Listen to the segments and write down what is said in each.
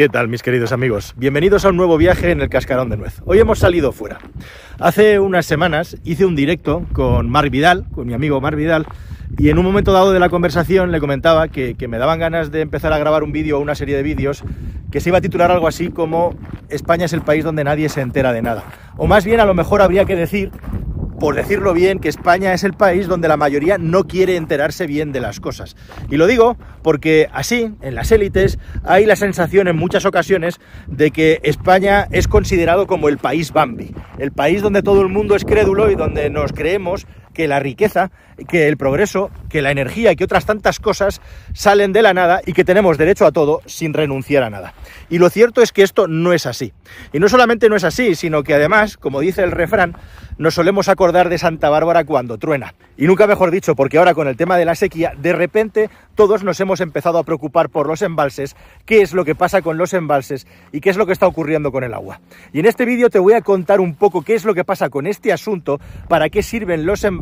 ¿Qué tal mis queridos amigos? Bienvenidos a un nuevo viaje en el Cascarón de Nuez. Hoy hemos salido fuera. Hace unas semanas hice un directo con Mar Vidal, con mi amigo Mar Vidal, y en un momento dado de la conversación le comentaba que, me daban ganas de empezar a grabar un vídeo o una serie de vídeos que se iba a titular algo así como España es el país donde nadie se entera de nada. O más bien a lo mejor habría que decir por decirlo bien, que España es el país donde la mayoría no quiere enterarse bien de las cosas. Y lo digo porque así, en las élites, hay la sensación en muchas ocasiones de que España es considerado como el país Bambi, el país donde todo el mundo es crédulo y donde nos creemos que la riqueza, que el progreso, que la energía y que otras tantas cosas salen de la nada y que tenemos derecho a todo sin renunciar a nada. Y lo cierto es que esto no es así. Y no solamente no es así, sino que además, como dice el refrán, nos solemos acordar de Santa Bárbara cuando truena. Y nunca mejor dicho, porque ahora con el tema de la sequía, de repente todos nos hemos empezado a preocupar por los embalses, qué es lo que pasa con los embalses y qué es lo que está ocurriendo con el agua. Y en este vídeo te voy a contar un poco qué es lo que pasa con este asunto, para qué sirven los embalses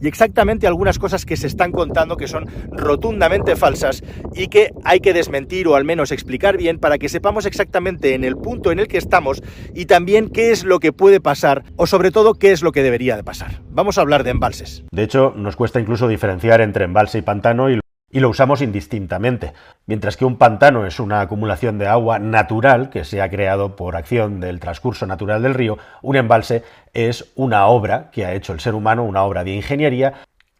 y exactamente algunas cosas que se están contando que son rotundamente falsas y que hay que desmentir o al menos explicar bien para que sepamos exactamente en el punto en el que estamos y también qué es lo que puede pasar o sobre todo qué es lo que debería de pasar. Vamos a hablar de embalses. De hecho, nos cuesta incluso diferenciar entre embalse y pantano y y lo usamos indistintamente. Mientras que un pantano es una acumulación de agua natural que se ha creado por acción del transcurso natural del río, un embalse es una obra que ha hecho el ser humano, una obra de ingeniería,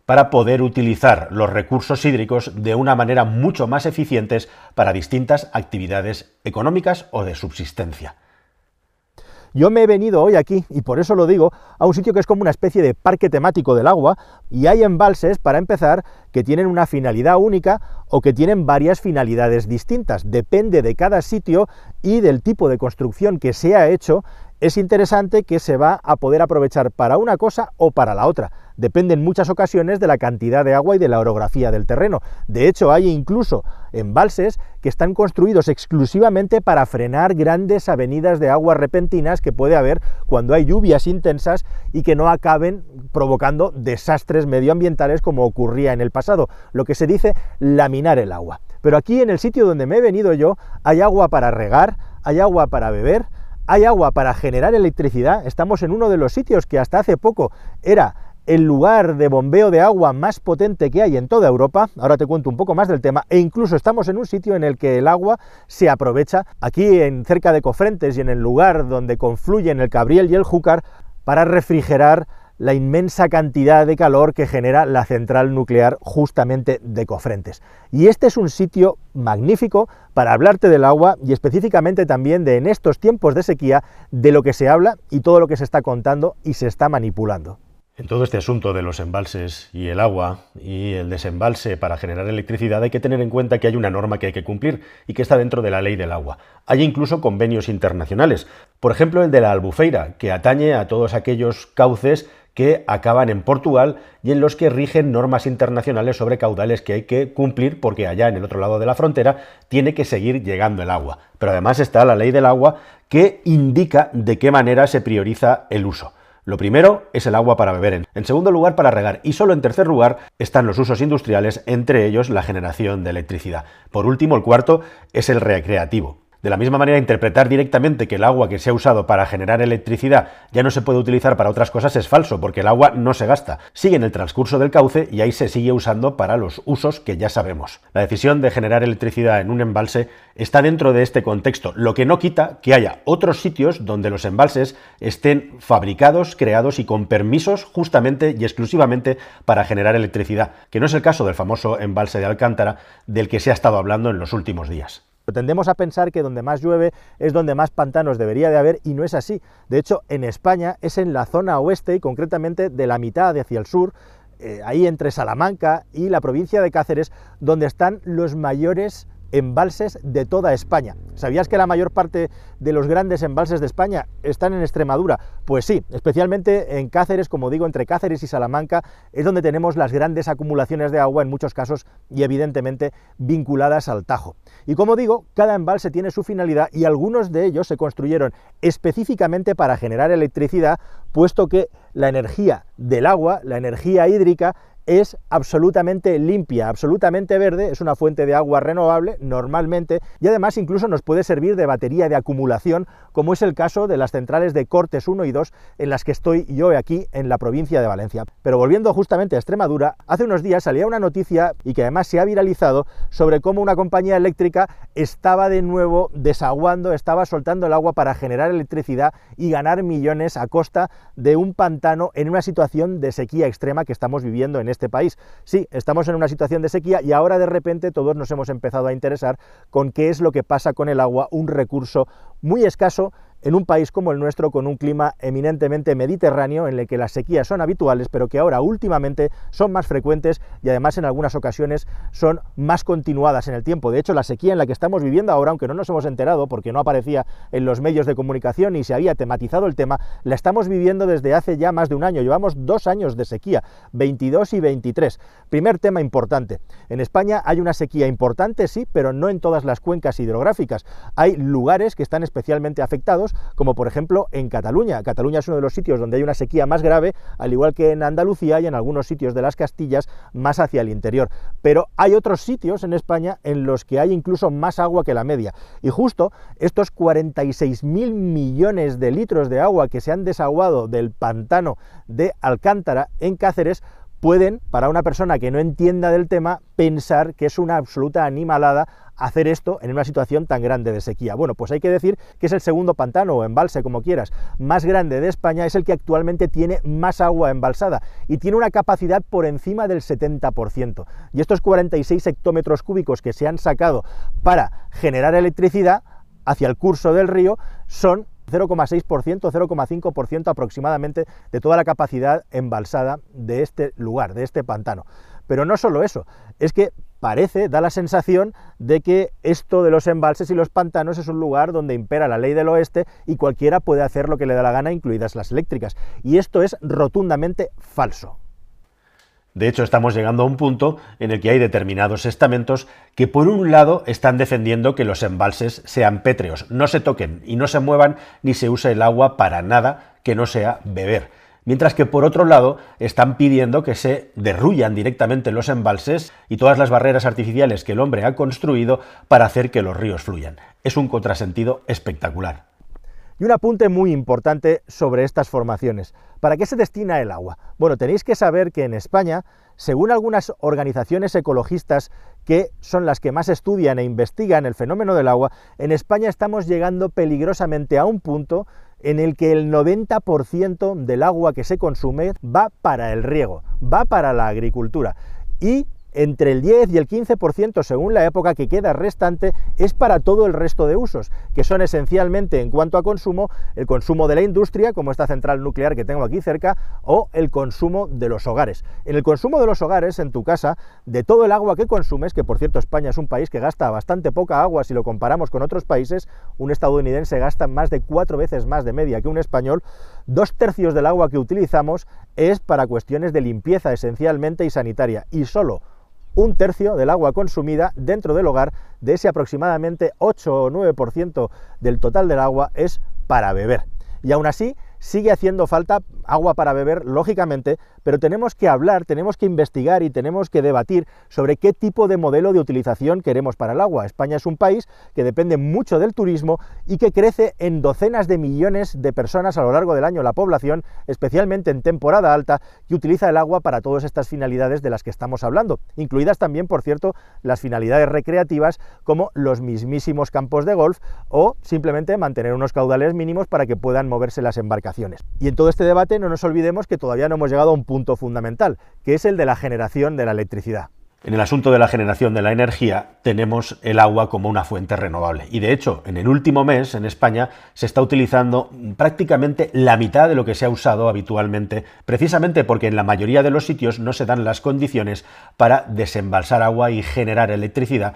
para poder utilizar los recursos hídricos de una manera mucho más eficientes para distintas actividades económicas o de subsistencia. Yo me he venido hoy aquí, y por eso lo digo, a un sitio que es como una especie de parque temático del agua, y hay embalses, para empezar, que tienen una finalidad única o que tienen varias finalidades distintas. Depende de cada sitio y del tipo de construcción que se ha hecho, es interesante que se va a poder aprovechar para una cosa o para la otra. Depende en muchas ocasiones de la cantidad de agua y de la orografía del terreno. De hecho, hay incluso embalses que están construidos exclusivamente para frenar grandes avenidas de agua repentinas que puede haber cuando hay lluvias intensas y que no acaben provocando desastres medioambientales como ocurría en el pasado, lo que se dice laminar el agua. Pero aquí en el sitio donde me he venido yo hay agua para regar, hay agua para beber, hay agua para generar electricidad. Estamos en uno de los sitios que hasta hace poco era el lugar de bombeo de agua más potente que hay en toda Europa. Ahora te cuento un poco más del tema. E incluso estamos en un sitio en el que el agua se aprovecha, aquí en cerca de Cofrentes y en el lugar donde confluyen el Cabriel y el Júcar, para refrigerar la inmensa cantidad de calor que genera la central nuclear justamente de Cofrentes. Y este es un sitio magnífico para hablarte del agua y específicamente también de en estos tiempos de sequía de lo que se habla y todo lo que se está contando y se está manipulando. En todo este asunto de los embalses y el agua y el desembalse para generar electricidad hay que tener en cuenta que hay una norma que hay que cumplir y que está dentro de la ley del agua. Hay incluso convenios internacionales, por ejemplo el de la Albufeira, que atañe a todos aquellos cauces que acaban en Portugal y en los que rigen normas internacionales sobre caudales que hay que cumplir porque allá en el otro lado de la frontera tiene que seguir llegando el agua. Pero además está la ley del agua que indica de qué manera se prioriza el uso. Lo primero es el agua para beber, en segundo lugar para regar y solo en tercer lugar están los usos industriales, entre ellos la generación de electricidad. Por último, el cuarto es el recreativo. De la misma manera, interpretar directamente que el agua que se ha usado para generar electricidad ya no se puede utilizar para otras cosas es falso, porque el agua no se gasta. Sigue en el transcurso del cauce y ahí se sigue usando para los usos que ya sabemos. La decisión de generar electricidad en un embalse está dentro de este contexto, lo que no quita que haya otros sitios donde los embalses estén fabricados, creados y con permisos justamente y exclusivamente para generar electricidad, que no es el caso del famoso embalse de Alcántara del que se ha estado hablando en los últimos días. Tendemos a pensar que donde más llueve es donde más pantanos debería de haber y no es así. De hecho, en España es en la zona oeste y concretamente de la mitad hacia el sur, eh, ahí entre Salamanca y la provincia de Cáceres, donde están los mayores embalses de toda España. ¿Sabías que la mayor parte de los grandes embalses de España están en Extremadura? Pues sí, especialmente en Cáceres, como digo, entre Cáceres y Salamanca, es donde tenemos las grandes acumulaciones de agua en muchos casos y evidentemente vinculadas al Tajo. Y como digo, cada embalse tiene su finalidad y algunos de ellos se construyeron específicamente para generar electricidad, puesto que la energía del agua, la energía hídrica, es absolutamente limpia, absolutamente verde, es una fuente de agua renovable normalmente y además incluso nos puede servir de batería de acumulación, como es el caso de las centrales de Cortes 1 y 2 en las que estoy yo aquí en la provincia de Valencia. Pero volviendo justamente a Extremadura, hace unos días salía una noticia y que además se ha viralizado sobre cómo una compañía eléctrica estaba de nuevo desaguando, estaba soltando el agua para generar electricidad y ganar millones a costa de un pantano en una situación de sequía extrema que estamos viviendo en este país. Sí, estamos en una situación de sequía y ahora de repente todos nos hemos empezado a interesar con qué es lo que pasa con el agua, un recurso muy escaso en un país como el nuestro con un clima eminentemente mediterráneo en el que las sequías son habituales, pero que ahora últimamente son más frecuentes y además en algunas ocasiones son más continuadas en el tiempo. De hecho, la sequía en la que estamos viviendo ahora, aunque no nos hemos enterado porque no aparecía en los medios de comunicación ni se había tematizado el tema, la estamos viviendo desde hace ya más de un año. Llevamos dos años de sequía, 22 y 23. Primer tema importante. En España hay una sequía importante, sí, pero no en todas las cuencas hidrográficas. Hay lugares que están especialmente afectados como por ejemplo en Cataluña. Cataluña es uno de los sitios donde hay una sequía más grave, al igual que en Andalucía y en algunos sitios de las Castillas más hacia el interior. Pero hay otros sitios en España en los que hay incluso más agua que la media. Y justo estos 46.000 millones de litros de agua que se han desaguado del pantano de Alcántara en Cáceres pueden, para una persona que no entienda del tema, pensar que es una absoluta animalada hacer esto en una situación tan grande de sequía. Bueno, pues hay que decir que es el segundo pantano o embalse, como quieras, más grande de España, es el que actualmente tiene más agua embalsada y tiene una capacidad por encima del 70%. Y estos 46 hectómetros cúbicos que se han sacado para generar electricidad hacia el curso del río son 0,6%, 0,5% aproximadamente de toda la capacidad embalsada de este lugar, de este pantano. Pero no solo eso, es que parece, da la sensación de que esto de los embalses y los pantanos es un lugar donde impera la ley del oeste y cualquiera puede hacer lo que le da la gana, incluidas las eléctricas. Y esto es rotundamente falso. De hecho, estamos llegando a un punto en el que hay determinados estamentos que por un lado están defendiendo que los embalses sean pétreos, no se toquen y no se muevan ni se use el agua para nada que no sea beber mientras que por otro lado están pidiendo que se derruyan directamente los embalses y todas las barreras artificiales que el hombre ha construido para hacer que los ríos fluyan. Es un contrasentido espectacular. Y un apunte muy importante sobre estas formaciones. ¿Para qué se destina el agua? Bueno, tenéis que saber que en España, según algunas organizaciones ecologistas que son las que más estudian e investigan el fenómeno del agua, en España estamos llegando peligrosamente a un punto en el que el 90% del agua que se consume va para el riego, va para la agricultura. Y entre el 10 y el 15% según la época que queda restante es para todo el resto de usos, que son esencialmente en cuanto a consumo, el consumo de la industria, como esta central nuclear que tengo aquí cerca, o el consumo de los hogares. En el consumo de los hogares, en tu casa, de todo el agua que consumes, que por cierto España es un país que gasta bastante poca agua si lo comparamos con otros países, un estadounidense gasta más de cuatro veces más de media que un español, dos tercios del agua que utilizamos es para cuestiones de limpieza esencialmente y sanitaria, y solo un tercio del agua consumida dentro del hogar, de ese aproximadamente 8 o 9% del total del agua es para beber. Y aún así, sigue haciendo falta agua para beber, lógicamente, pero tenemos que hablar, tenemos que investigar y tenemos que debatir sobre qué tipo de modelo de utilización queremos para el agua. España es un país que depende mucho del turismo y que crece en docenas de millones de personas a lo largo del año la población, especialmente en temporada alta, que utiliza el agua para todas estas finalidades de las que estamos hablando, incluidas también, por cierto, las finalidades recreativas como los mismísimos campos de golf o simplemente mantener unos caudales mínimos para que puedan moverse las embarcaciones. Y en todo este debate no nos olvidemos que todavía no hemos llegado a un punto fundamental, que es el de la generación de la electricidad. En el asunto de la generación de la energía tenemos el agua como una fuente renovable y de hecho en el último mes en España se está utilizando prácticamente la mitad de lo que se ha usado habitualmente precisamente porque en la mayoría de los sitios no se dan las condiciones para desembalsar agua y generar electricidad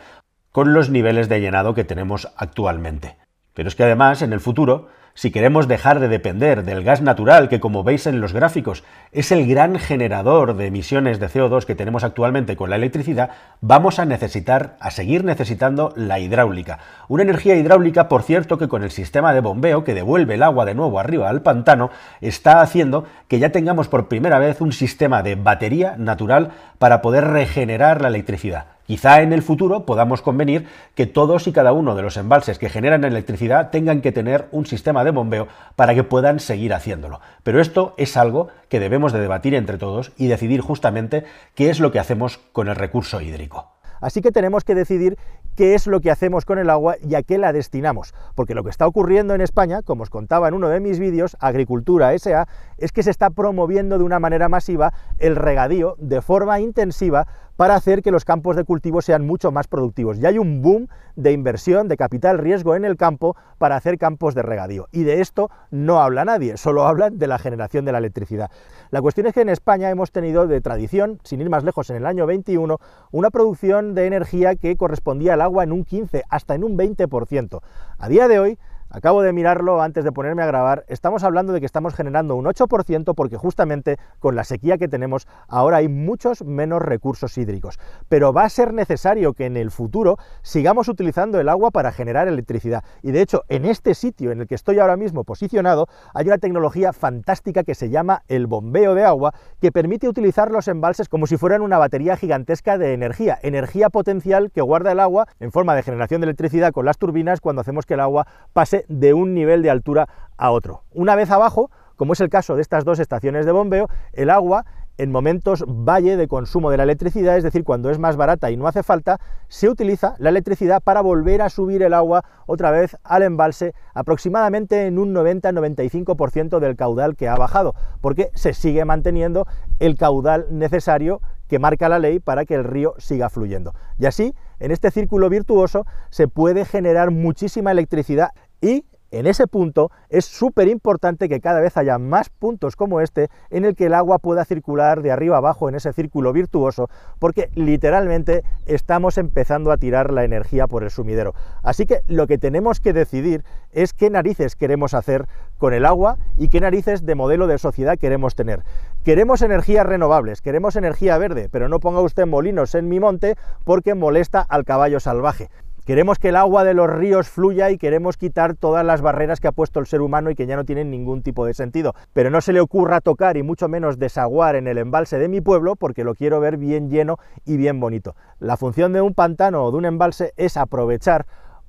con los niveles de llenado que tenemos actualmente. Pero es que además en el futuro si queremos dejar de depender del gas natural, que como veis en los gráficos es el gran generador de emisiones de CO2 que tenemos actualmente con la electricidad, vamos a necesitar, a seguir necesitando la hidráulica. Una energía hidráulica, por cierto, que con el sistema de bombeo que devuelve el agua de nuevo arriba al pantano, está haciendo que ya tengamos por primera vez un sistema de batería natural para poder regenerar la electricidad. Quizá en el futuro podamos convenir que todos y cada uno de los embalses que generan electricidad tengan que tener un sistema de bombeo para que puedan seguir haciéndolo. Pero esto es algo que debemos de debatir entre todos y decidir justamente qué es lo que hacemos con el recurso hídrico. Así que tenemos que decidir qué es lo que hacemos con el agua y a qué la destinamos. Porque lo que está ocurriendo en España, como os contaba en uno de mis vídeos, Agricultura SA, es que se está promoviendo de una manera masiva el regadío de forma intensiva para hacer que los campos de cultivo sean mucho más productivos. Y hay un boom de inversión, de capital riesgo en el campo para hacer campos de regadío. Y de esto no habla nadie, solo hablan de la generación de la electricidad. La cuestión es que en España hemos tenido de tradición, sin ir más lejos en el año 21, una producción de energía que correspondía al agua en un 15, hasta en un 20%. A día de hoy, Acabo de mirarlo antes de ponerme a grabar, estamos hablando de que estamos generando un 8% porque justamente con la sequía que tenemos ahora hay muchos menos recursos hídricos. Pero va a ser necesario que en el futuro sigamos utilizando el agua para generar electricidad. Y de hecho, en este sitio en el que estoy ahora mismo posicionado, hay una tecnología fantástica que se llama el bombeo de agua, que permite utilizar los embalses como si fueran una batería gigantesca de energía, energía potencial que guarda el agua en forma de generación de electricidad con las turbinas cuando hacemos que el agua pase de un nivel de altura a otro. Una vez abajo, como es el caso de estas dos estaciones de bombeo, el agua en momentos valle de consumo de la electricidad, es decir, cuando es más barata y no hace falta, se utiliza la electricidad para volver a subir el agua otra vez al embalse aproximadamente en un 90-95% del caudal que ha bajado, porque se sigue manteniendo el caudal necesario que marca la ley para que el río siga fluyendo. Y así, en este círculo virtuoso, se puede generar muchísima electricidad y en ese punto es súper importante que cada vez haya más puntos como este en el que el agua pueda circular de arriba abajo en ese círculo virtuoso, porque literalmente estamos empezando a tirar la energía por el sumidero. Así que lo que tenemos que decidir es qué narices queremos hacer con el agua y qué narices de modelo de sociedad queremos tener. Queremos energías renovables, queremos energía verde, pero no ponga usted molinos en mi monte porque molesta al caballo salvaje. Queremos que el agua de los ríos fluya y queremos quitar todas las barreras que ha puesto el ser humano y que ya no tienen ningún tipo de sentido. Pero no se le ocurra tocar y mucho menos desaguar en el embalse de mi pueblo porque lo quiero ver bien lleno y bien bonito. La función de un pantano o de un embalse es aprovechar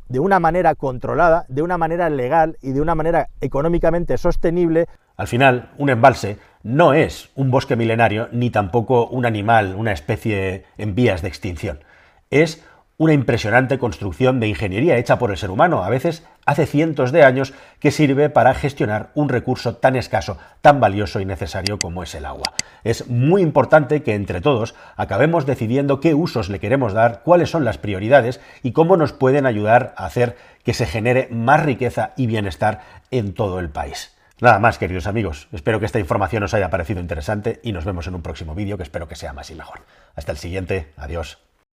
de una manera controlada, de una manera legal y de una manera económicamente sostenible. Al final, un embalse no es un bosque milenario ni tampoco un animal, una especie en vías de extinción. Es una impresionante construcción de ingeniería hecha por el ser humano, a veces hace cientos de años, que sirve para gestionar un recurso tan escaso, tan valioso y necesario como es el agua. Es muy importante que entre todos acabemos decidiendo qué usos le queremos dar, cuáles son las prioridades y cómo nos pueden ayudar a hacer que se genere más riqueza y bienestar en todo el país. Nada más, queridos amigos. Espero que esta información os haya parecido interesante y nos vemos en un próximo vídeo que espero que sea más y mejor. Hasta el siguiente. Adiós.